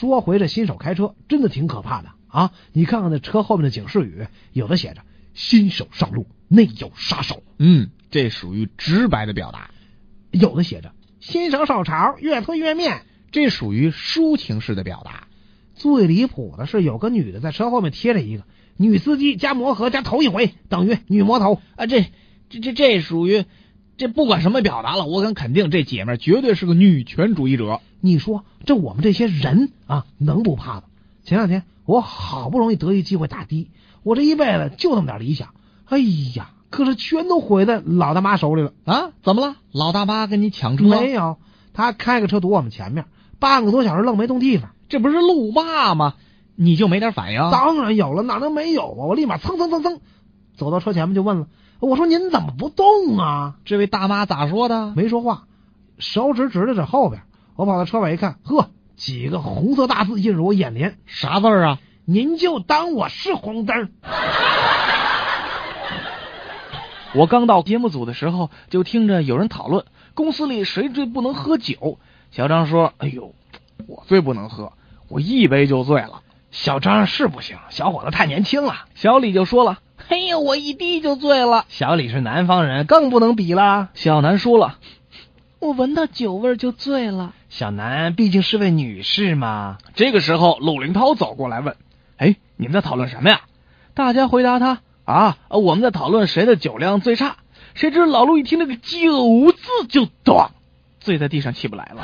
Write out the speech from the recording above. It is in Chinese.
说回这新手开车，真的挺可怕的啊！你看看那车后面的警示语，有的写着“新手上路，内有杀手嗯，这属于直白的表达，”，有的写着“新手手潮，越推越面这属于抒情式的表达。”。最离谱的是，有个女的在车后面贴着一个“女司机加磨合加头一回等于女魔头啊，这这这这属于这不管什么表达了，我敢肯定这姐们绝对是个女权主义者。”。你说这我们这些人啊，能不怕吗？前两天我好不容易得一机会打的，我这一辈子就那么点理想，哎呀，可是全都毁在老大妈手里了。啊，怎么了？老大妈跟你抢车？没有，他开个车堵我们前面，半个多小时愣没动地方。这不是路霸吗？你就没点反应？当然有了，哪能没有啊？我立马蹭蹭蹭蹭走到车前面就问了，我说您怎么不动啊？这位大妈咋说的？没说话，手指指着这后边。我跑到车尾一看，呵，几个红色大字映入我眼帘，啥字儿啊？您就当我是红灯。我刚到节目组的时候，就听着有人讨论公司里谁最不能喝酒。小张说：“哎呦，我最不能喝，我一杯就醉了。小张是不行，小伙子太年轻了。”小李就说了：“哎呀，我一滴就醉了。小李是南方人，更不能比了。”小南输了：“我闻到酒味就醉了。小南毕竟是位女士嘛。”这个时候，陆林涛走过来问：“哎，你们在讨论什么呀？”大家回答他：“啊，呃我们在讨论谁的酒量最差。”谁知老陆一听那个“酒”字就咚，醉在地上起不来了。